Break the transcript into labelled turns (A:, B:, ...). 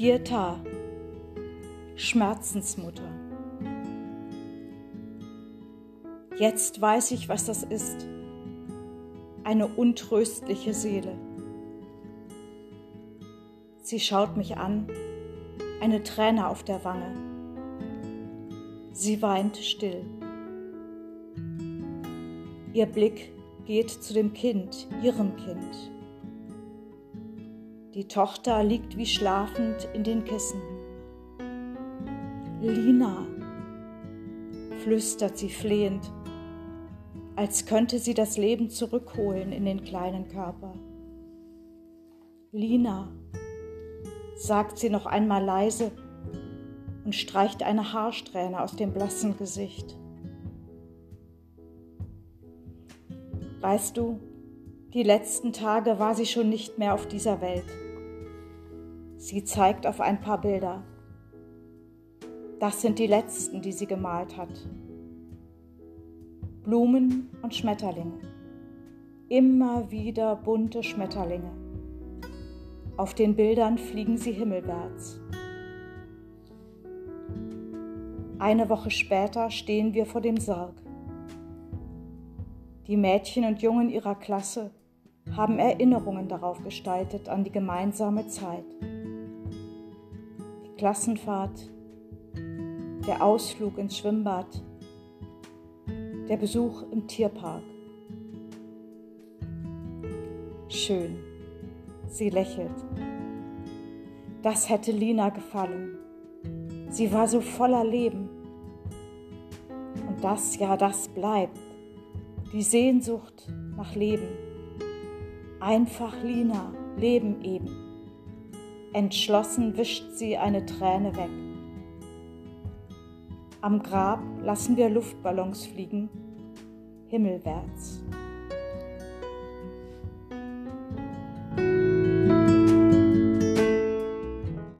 A: Pieta, Schmerzensmutter. Jetzt weiß ich, was das ist. Eine untröstliche Seele. Sie schaut mich an, eine Träne auf der Wange. Sie weint still. Ihr Blick geht zu dem Kind, ihrem Kind. Die Tochter liegt wie schlafend in den Kissen. Lina, flüstert sie flehend, als könnte sie das Leben zurückholen in den kleinen Körper. Lina, sagt sie noch einmal leise und streicht eine Haarsträhne aus dem blassen Gesicht. Weißt du, die letzten Tage war sie schon nicht mehr auf dieser Welt. Sie zeigt auf ein paar Bilder. Das sind die letzten, die sie gemalt hat. Blumen und Schmetterlinge. Immer wieder bunte Schmetterlinge. Auf den Bildern fliegen sie himmelwärts. Eine Woche später stehen wir vor dem Sarg. Die Mädchen und Jungen ihrer Klasse haben Erinnerungen darauf gestaltet an die gemeinsame Zeit. Die Klassenfahrt, der Ausflug ins Schwimmbad, der Besuch im Tierpark. Schön, sie lächelt. Das hätte Lina gefallen. Sie war so voller Leben. Und das, ja, das bleibt. Die Sehnsucht nach Leben. Einfach Lina, Leben eben. Entschlossen wischt sie eine Träne weg. Am Grab lassen wir Luftballons fliegen, himmelwärts.